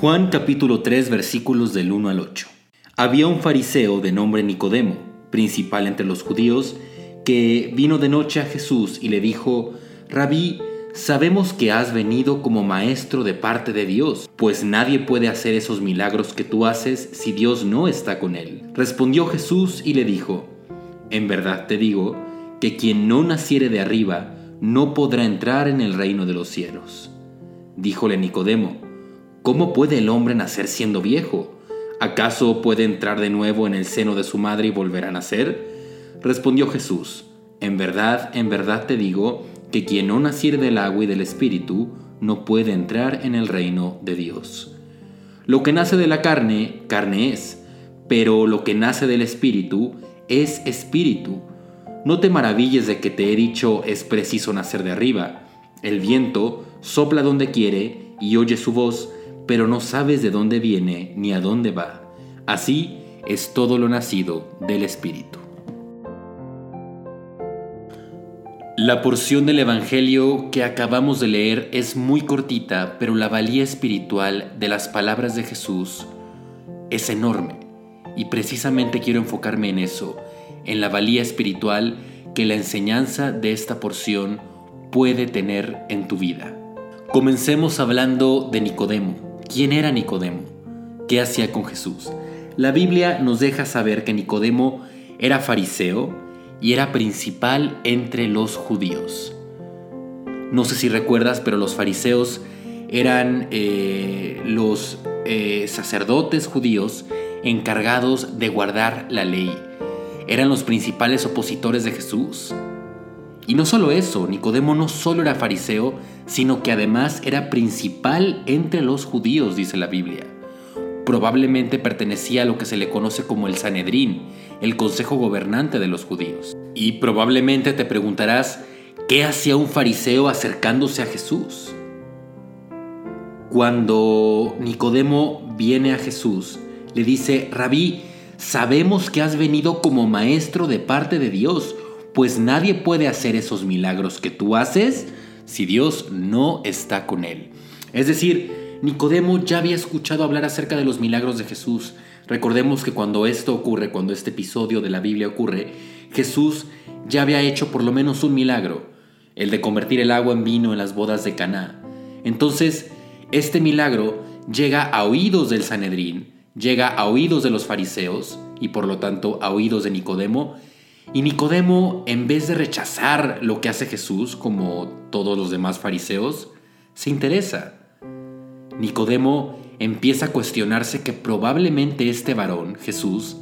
Juan capítulo 3 versículos del 1 al 8. Había un fariseo de nombre Nicodemo, principal entre los judíos, que vino de noche a Jesús y le dijo, Rabí, sabemos que has venido como maestro de parte de Dios, pues nadie puede hacer esos milagros que tú haces si Dios no está con él. Respondió Jesús y le dijo, En verdad te digo, que quien no naciere de arriba no podrá entrar en el reino de los cielos. Díjole Nicodemo, ¿cómo puede el hombre nacer siendo viejo? ¿Acaso puede entrar de nuevo en el seno de su madre y volver a nacer? Respondió Jesús, En verdad, en verdad te digo, que quien no naciere del agua y del Espíritu no puede entrar en el reino de Dios. Lo que nace de la carne, carne es, pero lo que nace del Espíritu es Espíritu. No te maravilles de que te he dicho es preciso nacer de arriba. El viento sopla donde quiere y oye su voz, pero no sabes de dónde viene ni a dónde va. Así es todo lo nacido del Espíritu. La porción del Evangelio que acabamos de leer es muy cortita, pero la valía espiritual de las palabras de Jesús es enorme. Y precisamente quiero enfocarme en eso, en la valía espiritual que la enseñanza de esta porción puede tener en tu vida. Comencemos hablando de Nicodemo. ¿Quién era Nicodemo? ¿Qué hacía con Jesús? La Biblia nos deja saber que Nicodemo era fariseo, y era principal entre los judíos. No sé si recuerdas, pero los fariseos eran eh, los eh, sacerdotes judíos encargados de guardar la ley. Eran los principales opositores de Jesús. Y no solo eso, Nicodemo no solo era fariseo, sino que además era principal entre los judíos, dice la Biblia. Probablemente pertenecía a lo que se le conoce como el Sanedrín, el consejo gobernante de los judíos. Y probablemente te preguntarás, ¿qué hacía un fariseo acercándose a Jesús? Cuando Nicodemo viene a Jesús, le dice, Rabí, sabemos que has venido como maestro de parte de Dios, pues nadie puede hacer esos milagros que tú haces si Dios no está con él. Es decir, Nicodemo ya había escuchado hablar acerca de los milagros de Jesús, Recordemos que cuando esto ocurre, cuando este episodio de la Biblia ocurre, Jesús ya había hecho por lo menos un milagro, el de convertir el agua en vino en las bodas de Caná. Entonces, este milagro llega a oídos del Sanedrín, llega a oídos de los fariseos y por lo tanto a oídos de Nicodemo, y Nicodemo, en vez de rechazar lo que hace Jesús, como todos los demás fariseos, se interesa. Nicodemo empieza a cuestionarse que probablemente este varón, Jesús,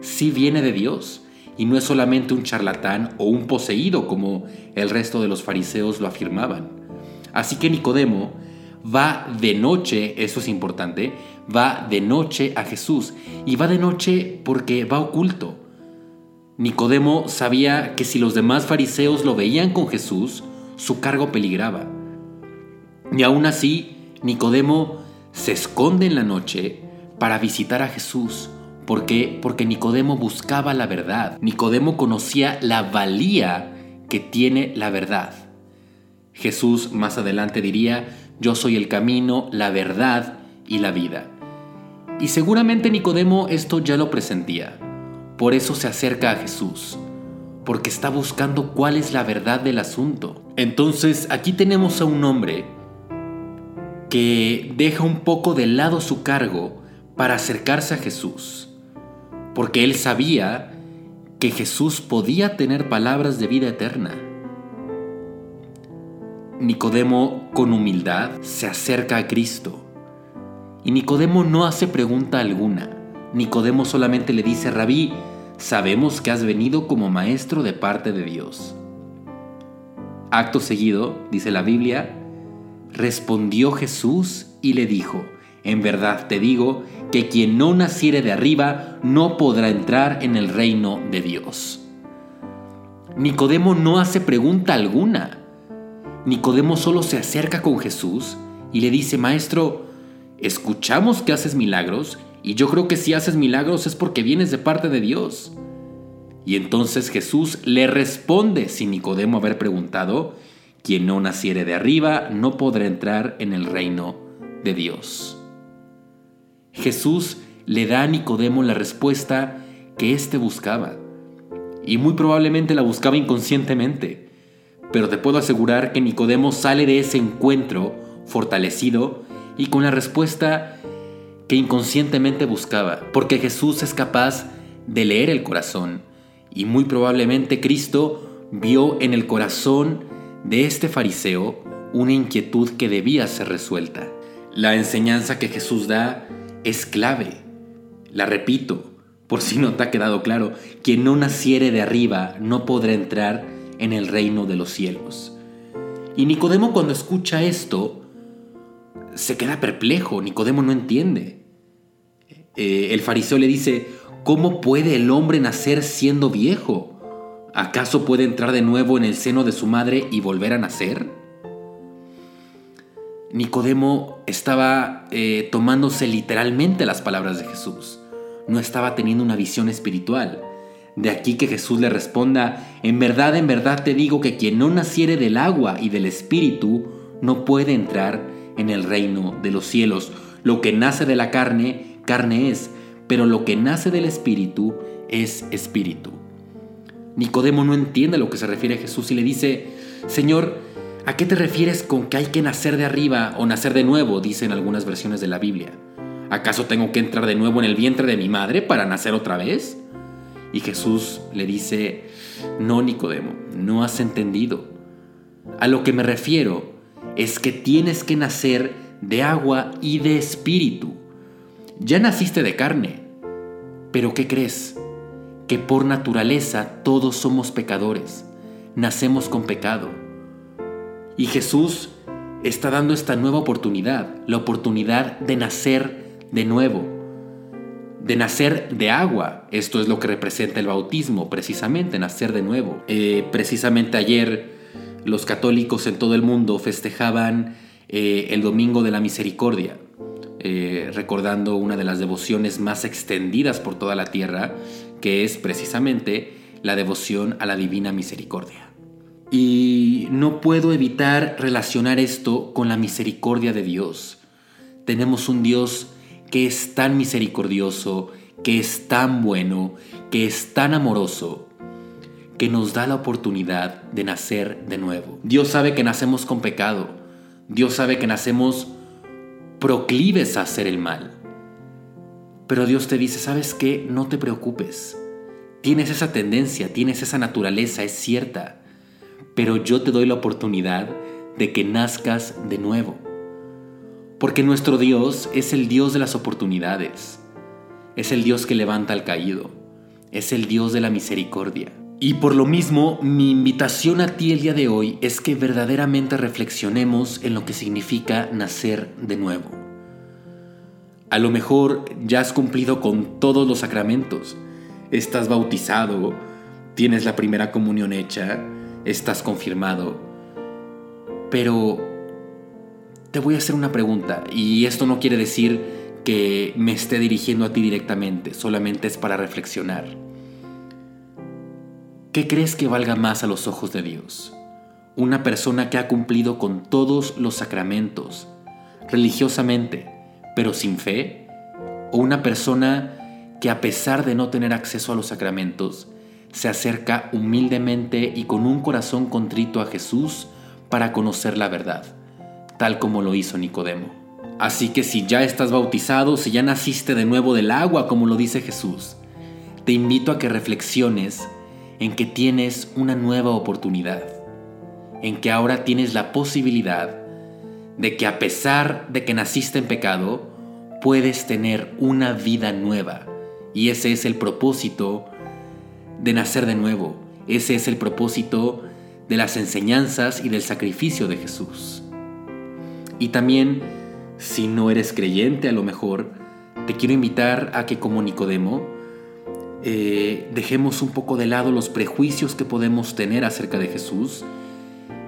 sí viene de Dios y no es solamente un charlatán o un poseído como el resto de los fariseos lo afirmaban. Así que Nicodemo va de noche, eso es importante, va de noche a Jesús y va de noche porque va oculto. Nicodemo sabía que si los demás fariseos lo veían con Jesús, su cargo peligraba. Y aún así, Nicodemo se esconde en la noche para visitar a Jesús. ¿Por qué? Porque Nicodemo buscaba la verdad. Nicodemo conocía la valía que tiene la verdad. Jesús más adelante diría, yo soy el camino, la verdad y la vida. Y seguramente Nicodemo esto ya lo presentía. Por eso se acerca a Jesús, porque está buscando cuál es la verdad del asunto. Entonces aquí tenemos a un hombre que deja un poco de lado su cargo para acercarse a Jesús, porque él sabía que Jesús podía tener palabras de vida eterna. Nicodemo con humildad se acerca a Cristo y Nicodemo no hace pregunta alguna. Nicodemo solamente le dice, Rabí, sabemos que has venido como maestro de parte de Dios. Acto seguido, dice la Biblia, Respondió Jesús y le dijo, En verdad te digo que quien no naciere de arriba no podrá entrar en el reino de Dios. Nicodemo no hace pregunta alguna. Nicodemo solo se acerca con Jesús y le dice, Maestro, escuchamos que haces milagros y yo creo que si haces milagros es porque vienes de parte de Dios. Y entonces Jesús le responde sin Nicodemo haber preguntado quien no naciere de arriba no podrá entrar en el reino de Dios. Jesús le da a Nicodemo la respuesta que éste buscaba. Y muy probablemente la buscaba inconscientemente. Pero te puedo asegurar que Nicodemo sale de ese encuentro fortalecido y con la respuesta que inconscientemente buscaba. Porque Jesús es capaz de leer el corazón. Y muy probablemente Cristo vio en el corazón de este fariseo una inquietud que debía ser resuelta. La enseñanza que Jesús da es clave. La repito, por si no te ha quedado claro, quien no naciere de arriba no podrá entrar en el reino de los cielos. Y Nicodemo cuando escucha esto, se queda perplejo, Nicodemo no entiende. Eh, el fariseo le dice, ¿cómo puede el hombre nacer siendo viejo? ¿Acaso puede entrar de nuevo en el seno de su madre y volver a nacer? Nicodemo estaba eh, tomándose literalmente las palabras de Jesús no estaba teniendo una visión espiritual. De aquí que Jesús le responda, en verdad, en verdad te digo que quien no naciere del agua y del espíritu no puede entrar en el reino de los cielos. Lo que nace de la carne, carne es, pero lo que nace del espíritu es espíritu. Nicodemo no entiende a lo que se refiere Jesús y le dice, Señor, ¿a qué te refieres con que hay que nacer de arriba o nacer de nuevo? Dicen algunas versiones de la Biblia. ¿Acaso tengo que entrar de nuevo en el vientre de mi madre para nacer otra vez? Y Jesús le dice, no, Nicodemo, no has entendido. A lo que me refiero es que tienes que nacer de agua y de espíritu. Ya naciste de carne, pero ¿qué crees? Que por naturaleza todos somos pecadores, nacemos con pecado. Y Jesús está dando esta nueva oportunidad, la oportunidad de nacer de nuevo, de nacer de agua. Esto es lo que representa el bautismo, precisamente, nacer de nuevo. Eh, precisamente ayer los católicos en todo el mundo festejaban eh, el Domingo de la Misericordia, eh, recordando una de las devociones más extendidas por toda la tierra, que es precisamente la devoción a la Divina Misericordia. Y no puedo evitar relacionar esto con la misericordia de Dios. Tenemos un Dios que es tan misericordioso, que es tan bueno, que es tan amoroso, que nos da la oportunidad de nacer de nuevo. Dios sabe que nacemos con pecado. Dios sabe que nacemos proclives a hacer el mal. Pero Dios te dice, ¿sabes qué? No te preocupes. Tienes esa tendencia, tienes esa naturaleza, es cierta. Pero yo te doy la oportunidad de que nazcas de nuevo. Porque nuestro Dios es el Dios de las oportunidades, es el Dios que levanta al caído, es el Dios de la misericordia. Y por lo mismo, mi invitación a ti el día de hoy es que verdaderamente reflexionemos en lo que significa nacer de nuevo. A lo mejor ya has cumplido con todos los sacramentos, estás bautizado, tienes la primera comunión hecha, estás confirmado, pero te voy a hacer una pregunta y esto no quiere decir que me esté dirigiendo a ti directamente, solamente es para reflexionar. ¿Qué crees que valga más a los ojos de Dios? ¿Una persona que ha cumplido con todos los sacramentos, religiosamente, pero sin fe? ¿O una persona que a pesar de no tener acceso a los sacramentos, se acerca humildemente y con un corazón contrito a Jesús para conocer la verdad? tal como lo hizo Nicodemo. Así que si ya estás bautizado, si ya naciste de nuevo del agua, como lo dice Jesús, te invito a que reflexiones en que tienes una nueva oportunidad, en que ahora tienes la posibilidad de que a pesar de que naciste en pecado, puedes tener una vida nueva. Y ese es el propósito de nacer de nuevo. Ese es el propósito de las enseñanzas y del sacrificio de Jesús. Y también, si no eres creyente a lo mejor, te quiero invitar a que como Nicodemo, eh, dejemos un poco de lado los prejuicios que podemos tener acerca de Jesús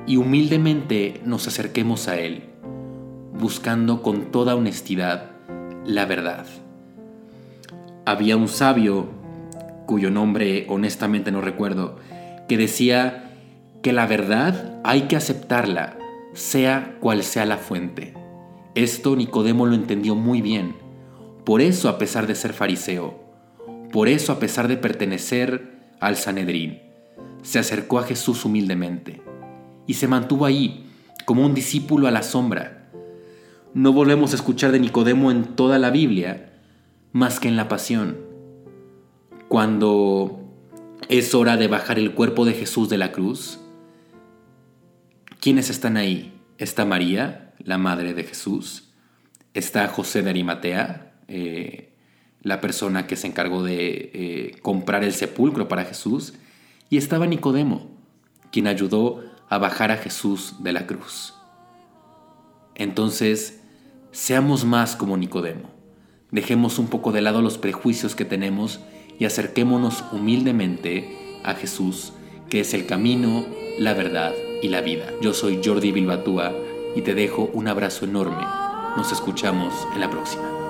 y humildemente nos acerquemos a Él, buscando con toda honestidad la verdad. Había un sabio, cuyo nombre honestamente no recuerdo, que decía que la verdad hay que aceptarla sea cual sea la fuente. Esto Nicodemo lo entendió muy bien, Por eso, a pesar de ser fariseo, por eso, a pesar de pertenecer al Sanedrín, se acercó a Jesús humildemente y se mantuvo ahí como un discípulo a la sombra. No volvemos a escuchar de Nicodemo en toda la Biblia más que en la pasión. Cuando es hora de bajar el cuerpo de Jesús de la cruz, ¿quiénes están ahí? Está María, la madre de Jesús. Está José de Arimatea, eh, la persona que se encargó de eh, comprar el sepulcro para Jesús. Y estaba Nicodemo, quien ayudó a bajar a Jesús de la cruz. Entonces, seamos más como Nicodemo. Dejemos un poco de lado los prejuicios que tenemos y acerquémonos humildemente a Jesús, que es el camino, la verdad y la vida. Yo soy Jordi Bilbatúa y te dejo un abrazo enorme. Nos escuchamos en la próxima.